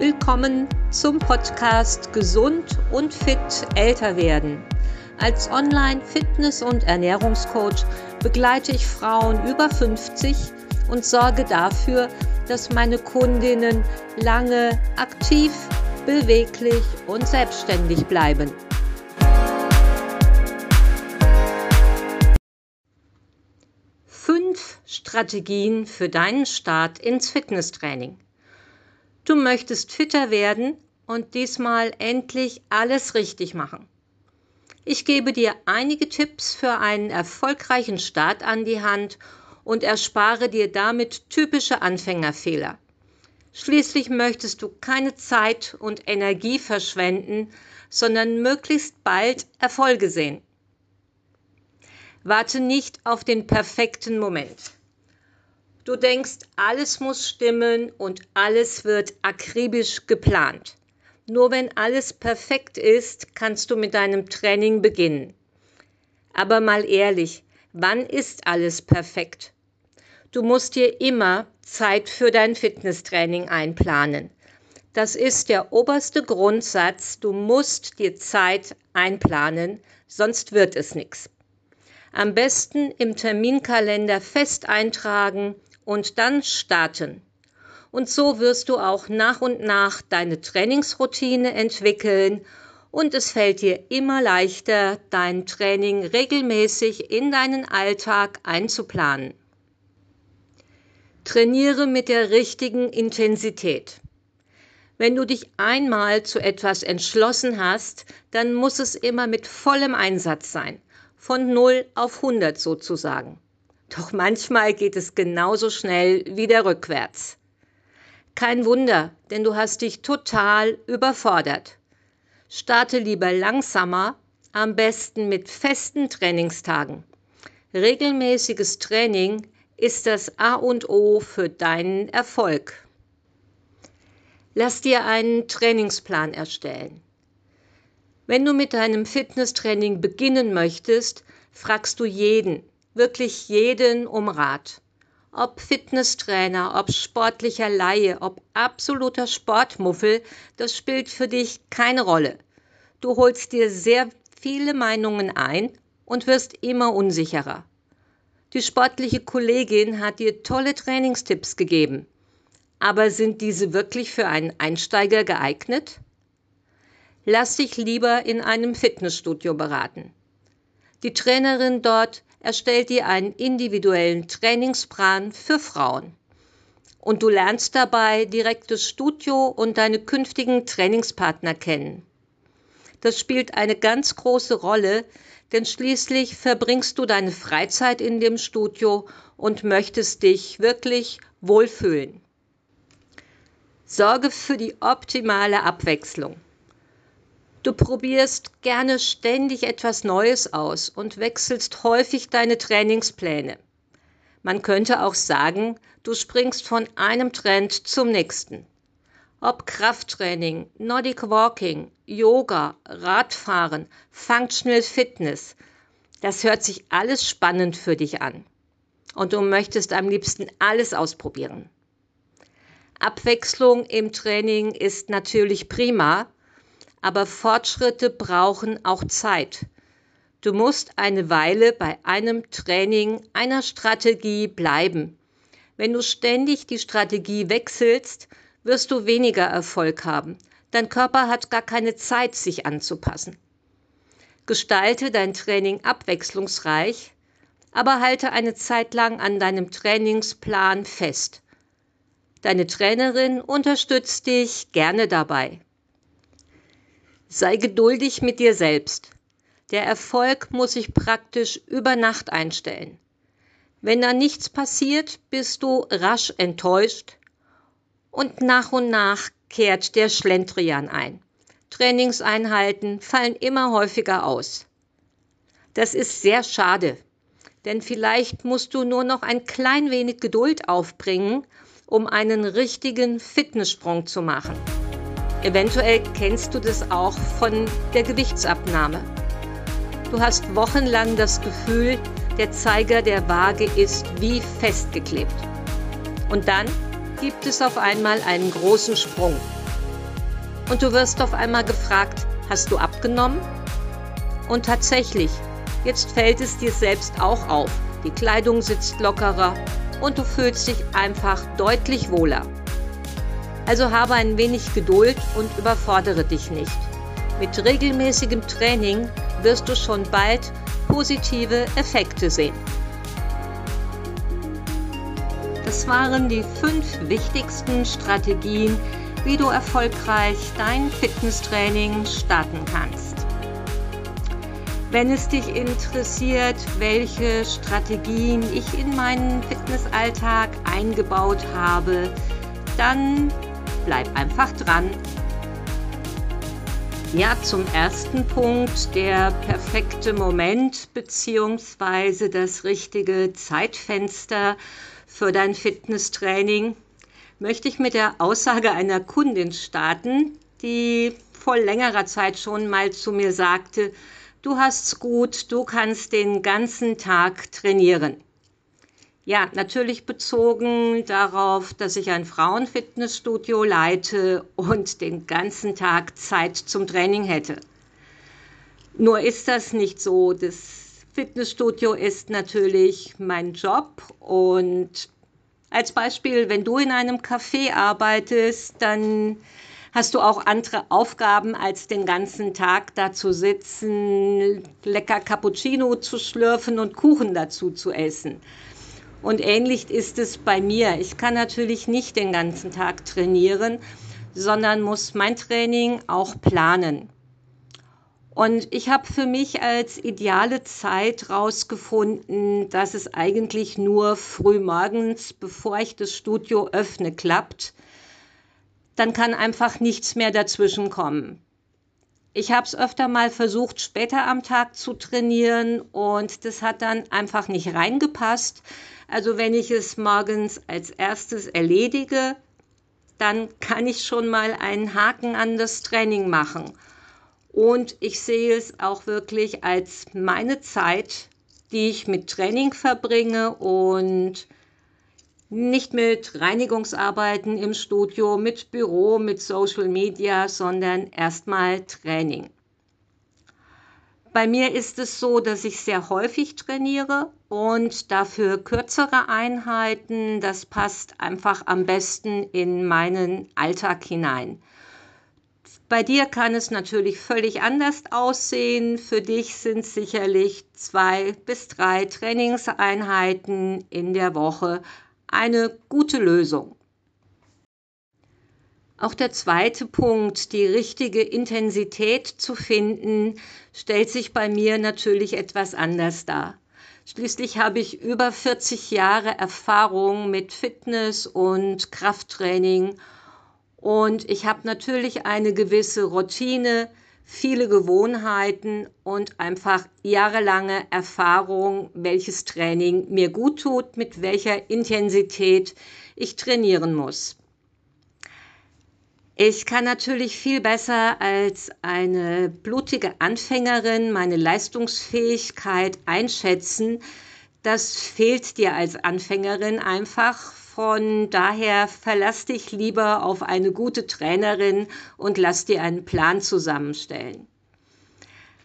Willkommen zum Podcast Gesund und fit älter werden. Als Online-Fitness- und Ernährungscoach begleite ich Frauen über 50 und sorge dafür, dass meine Kundinnen lange aktiv, beweglich und selbstständig bleiben. Fünf Strategien für deinen Start ins Fitnesstraining. Du möchtest fitter werden und diesmal endlich alles richtig machen. Ich gebe dir einige Tipps für einen erfolgreichen Start an die Hand und erspare dir damit typische Anfängerfehler. Schließlich möchtest du keine Zeit und Energie verschwenden, sondern möglichst bald Erfolge sehen. Warte nicht auf den perfekten Moment. Du denkst, alles muss stimmen und alles wird akribisch geplant. Nur wenn alles perfekt ist, kannst du mit deinem Training beginnen. Aber mal ehrlich, wann ist alles perfekt? Du musst dir immer Zeit für dein Fitnesstraining einplanen. Das ist der oberste Grundsatz. Du musst dir Zeit einplanen, sonst wird es nichts. Am besten im Terminkalender fest eintragen und dann starten. Und so wirst du auch nach und nach deine Trainingsroutine entwickeln und es fällt dir immer leichter, dein Training regelmäßig in deinen Alltag einzuplanen. Trainiere mit der richtigen Intensität. Wenn du dich einmal zu etwas entschlossen hast, dann muss es immer mit vollem Einsatz sein, von 0 auf 100 sozusagen. Doch manchmal geht es genauso schnell wieder rückwärts. Kein Wunder, denn du hast dich total überfordert. Starte lieber langsamer, am besten mit festen Trainingstagen. Regelmäßiges Training ist das A und O für deinen Erfolg. Lass dir einen Trainingsplan erstellen. Wenn du mit deinem Fitnesstraining beginnen möchtest, fragst du jeden, wirklich jeden um Rat. Ob Fitnesstrainer, ob sportlicher Laie, ob absoluter Sportmuffel, das spielt für dich keine Rolle. Du holst dir sehr viele Meinungen ein und wirst immer unsicherer. Die sportliche Kollegin hat dir tolle Trainingstipps gegeben. Aber sind diese wirklich für einen Einsteiger geeignet? Lass dich lieber in einem Fitnessstudio beraten. Die Trainerin dort erstellt dir einen individuellen Trainingsplan für Frauen. Und du lernst dabei direkt das Studio und deine künftigen Trainingspartner kennen. Das spielt eine ganz große Rolle, denn schließlich verbringst du deine Freizeit in dem Studio und möchtest dich wirklich wohlfühlen. Sorge für die optimale Abwechslung. Du probierst gerne ständig etwas Neues aus und wechselst häufig deine Trainingspläne. Man könnte auch sagen, du springst von einem Trend zum nächsten. Ob Krafttraining, Nordic Walking, Yoga, Radfahren, Functional Fitness, das hört sich alles spannend für dich an. Und du möchtest am liebsten alles ausprobieren. Abwechslung im Training ist natürlich prima, aber Fortschritte brauchen auch Zeit. Du musst eine Weile bei einem Training, einer Strategie bleiben. Wenn du ständig die Strategie wechselst, wirst du weniger Erfolg haben. Dein Körper hat gar keine Zeit, sich anzupassen. Gestalte dein Training abwechslungsreich, aber halte eine Zeit lang an deinem Trainingsplan fest. Deine Trainerin unterstützt dich gerne dabei. Sei geduldig mit dir selbst. Der Erfolg muss sich praktisch über Nacht einstellen. Wenn da nichts passiert, bist du rasch enttäuscht und nach und nach kehrt der Schlendrian ein. Trainingseinheiten fallen immer häufiger aus. Das ist sehr schade, denn vielleicht musst du nur noch ein klein wenig Geduld aufbringen, um einen richtigen Fitnesssprung zu machen. Eventuell kennst du das auch von der Gewichtsabnahme. Du hast wochenlang das Gefühl, der Zeiger der Waage ist wie festgeklebt. Und dann gibt es auf einmal einen großen Sprung. und du wirst auf einmal gefragt, hast du abgenommen? Und tatsächlich, jetzt fällt es dir selbst auch auf. Die Kleidung sitzt lockerer und du fühlst dich einfach deutlich wohler. Also habe ein wenig Geduld und überfordere dich nicht. Mit regelmäßigem Training wirst du schon bald positive Effekte sehen. Das waren die fünf wichtigsten Strategien, wie du erfolgreich dein Fitnesstraining starten kannst. Wenn es dich interessiert, welche Strategien ich in meinen Fitnessalltag eingebaut habe, dann bleib einfach dran. Ja, zum ersten Punkt, der perfekte Moment bzw. das richtige Zeitfenster für dein Fitnesstraining, möchte ich mit der Aussage einer Kundin starten, die vor längerer Zeit schon mal zu mir sagte, du hast's gut, du kannst den ganzen Tag trainieren. Ja, natürlich bezogen darauf, dass ich ein Frauenfitnessstudio leite und den ganzen Tag Zeit zum Training hätte. Nur ist das nicht so. Das Fitnessstudio ist natürlich mein Job und als Beispiel, wenn du in einem Café arbeitest, dann hast du auch andere Aufgaben, als den ganzen Tag da zu sitzen, lecker Cappuccino zu schlürfen und Kuchen dazu zu essen. Und ähnlich ist es bei mir. Ich kann natürlich nicht den ganzen Tag trainieren, sondern muss mein Training auch planen. Und ich habe für mich als ideale Zeit herausgefunden, dass es eigentlich nur früh morgens, bevor ich das Studio öffne, klappt. Dann kann einfach nichts mehr dazwischen kommen. Ich habe es öfter mal versucht, später am Tag zu trainieren und das hat dann einfach nicht reingepasst. Also wenn ich es morgens als erstes erledige, dann kann ich schon mal einen Haken an das Training machen. Und ich sehe es auch wirklich als meine Zeit, die ich mit Training verbringe und nicht mit Reinigungsarbeiten im Studio, mit Büro, mit Social Media, sondern erstmal Training. Bei mir ist es so, dass ich sehr häufig trainiere und dafür kürzere Einheiten. Das passt einfach am besten in meinen Alltag hinein. Bei dir kann es natürlich völlig anders aussehen. Für dich sind sicherlich zwei bis drei Trainingseinheiten in der Woche eine gute Lösung. Auch der zweite Punkt, die richtige Intensität zu finden, stellt sich bei mir natürlich etwas anders dar. Schließlich habe ich über 40 Jahre Erfahrung mit Fitness und Krafttraining und ich habe natürlich eine gewisse Routine, viele Gewohnheiten und einfach jahrelange Erfahrung, welches Training mir gut tut, mit welcher Intensität ich trainieren muss. Ich kann natürlich viel besser als eine blutige Anfängerin meine Leistungsfähigkeit einschätzen. Das fehlt dir als Anfängerin einfach. Von daher verlass dich lieber auf eine gute Trainerin und lass dir einen Plan zusammenstellen.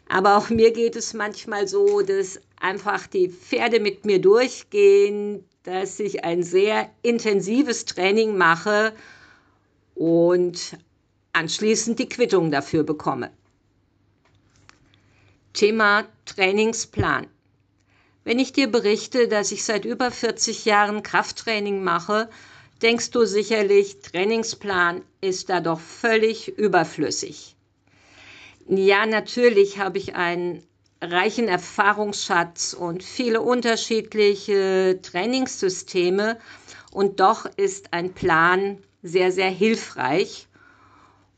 Aber auch mir geht es manchmal so, dass einfach die Pferde mit mir durchgehen, dass ich ein sehr intensives Training mache und anschließend die Quittung dafür bekomme. Thema Trainingsplan. Wenn ich dir berichte, dass ich seit über 40 Jahren Krafttraining mache, denkst du sicherlich, Trainingsplan ist da doch völlig überflüssig. Ja, natürlich habe ich einen reichen Erfahrungsschatz und viele unterschiedliche Trainingssysteme und doch ist ein Plan sehr, sehr hilfreich.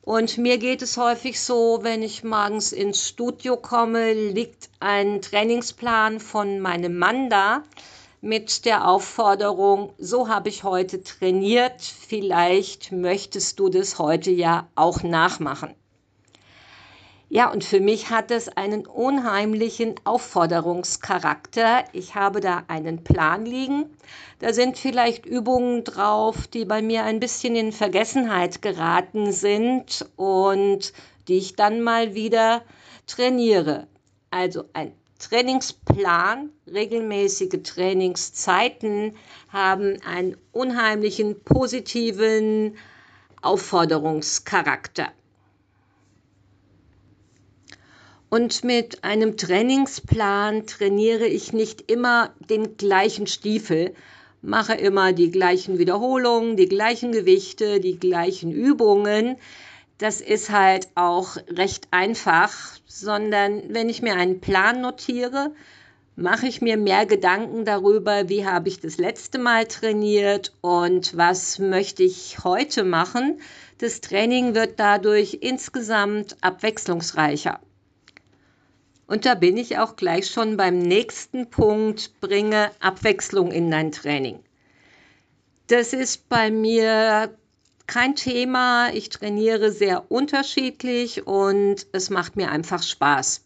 Und mir geht es häufig so, wenn ich morgens ins Studio komme, liegt ein Trainingsplan von meinem Mann da mit der Aufforderung, so habe ich heute trainiert, vielleicht möchtest du das heute ja auch nachmachen. Ja, und für mich hat es einen unheimlichen Aufforderungscharakter. Ich habe da einen Plan liegen. Da sind vielleicht Übungen drauf, die bei mir ein bisschen in Vergessenheit geraten sind und die ich dann mal wieder trainiere. Also ein Trainingsplan, regelmäßige Trainingszeiten haben einen unheimlichen positiven Aufforderungscharakter. Und mit einem Trainingsplan trainiere ich nicht immer den gleichen Stiefel, mache immer die gleichen Wiederholungen, die gleichen Gewichte, die gleichen Übungen. Das ist halt auch recht einfach, sondern wenn ich mir einen Plan notiere, mache ich mir mehr Gedanken darüber, wie habe ich das letzte Mal trainiert und was möchte ich heute machen. Das Training wird dadurch insgesamt abwechslungsreicher. Und da bin ich auch gleich schon beim nächsten Punkt, bringe Abwechslung in dein Training. Das ist bei mir kein Thema. Ich trainiere sehr unterschiedlich und es macht mir einfach Spaß.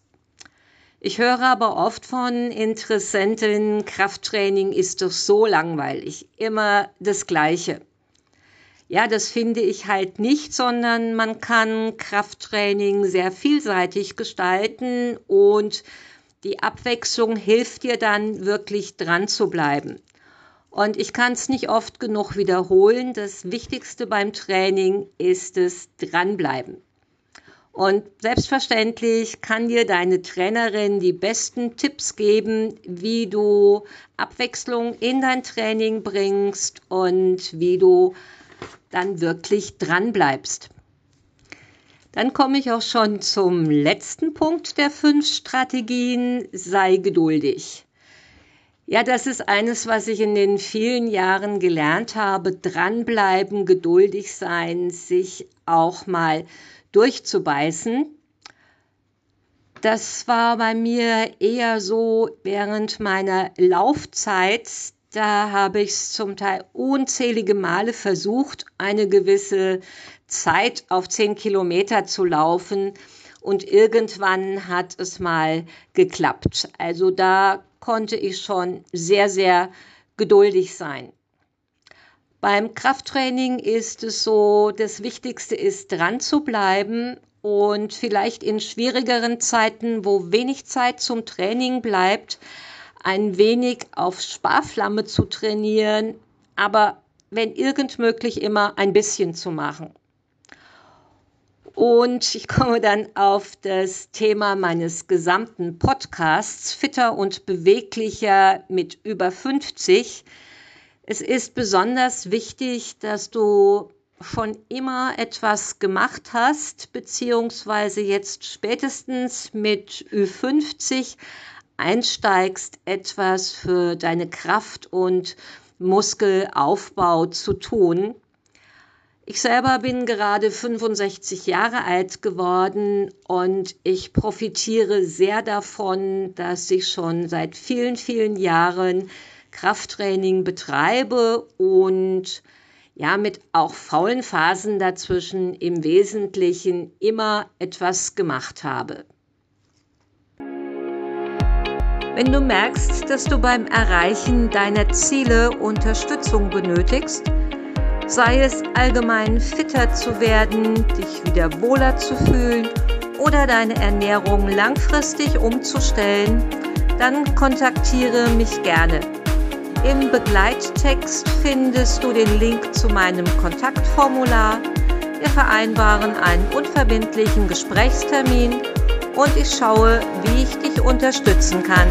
Ich höre aber oft von Interessenten, Krafttraining ist doch so langweilig, immer das Gleiche. Ja, das finde ich halt nicht, sondern man kann Krafttraining sehr vielseitig gestalten und die Abwechslung hilft dir dann wirklich dran zu bleiben. Und ich kann es nicht oft genug wiederholen. Das Wichtigste beim Training ist es dranbleiben. Und selbstverständlich kann dir deine Trainerin die besten Tipps geben, wie du Abwechslung in dein Training bringst und wie du dann wirklich dran bleibst. Dann komme ich auch schon zum letzten Punkt der fünf Strategien. Sei geduldig. Ja, das ist eines, was ich in den vielen Jahren gelernt habe. Dranbleiben, geduldig sein, sich auch mal durchzubeißen. Das war bei mir eher so während meiner Laufzeit, da habe ich es zum Teil unzählige Male versucht, eine gewisse Zeit auf zehn Kilometer zu laufen. Und irgendwann hat es mal geklappt. Also da konnte ich schon sehr, sehr geduldig sein. Beim Krafttraining ist es so, das Wichtigste ist dran zu bleiben und vielleicht in schwierigeren Zeiten, wo wenig Zeit zum Training bleibt, ein wenig auf Sparflamme zu trainieren, aber wenn irgend möglich immer ein bisschen zu machen. Und ich komme dann auf das Thema meines gesamten Podcasts, fitter und beweglicher mit über 50. Es ist besonders wichtig, dass du schon immer etwas gemacht hast, beziehungsweise jetzt spätestens mit Ü50 einsteigst, etwas für deine Kraft und Muskelaufbau zu tun. Ich selber bin gerade 65 Jahre alt geworden und ich profitiere sehr davon, dass ich schon seit vielen, vielen Jahren Krafttraining betreibe und ja, mit auch faulen Phasen dazwischen im Wesentlichen immer etwas gemacht habe. Wenn du merkst, dass du beim Erreichen deiner Ziele Unterstützung benötigst, sei es allgemein fitter zu werden, dich wieder wohler zu fühlen oder deine Ernährung langfristig umzustellen, dann kontaktiere mich gerne. Im Begleittext findest du den Link zu meinem Kontaktformular. Wir vereinbaren einen unverbindlichen Gesprächstermin und ich schaue, wie ich dich unterstützen kann.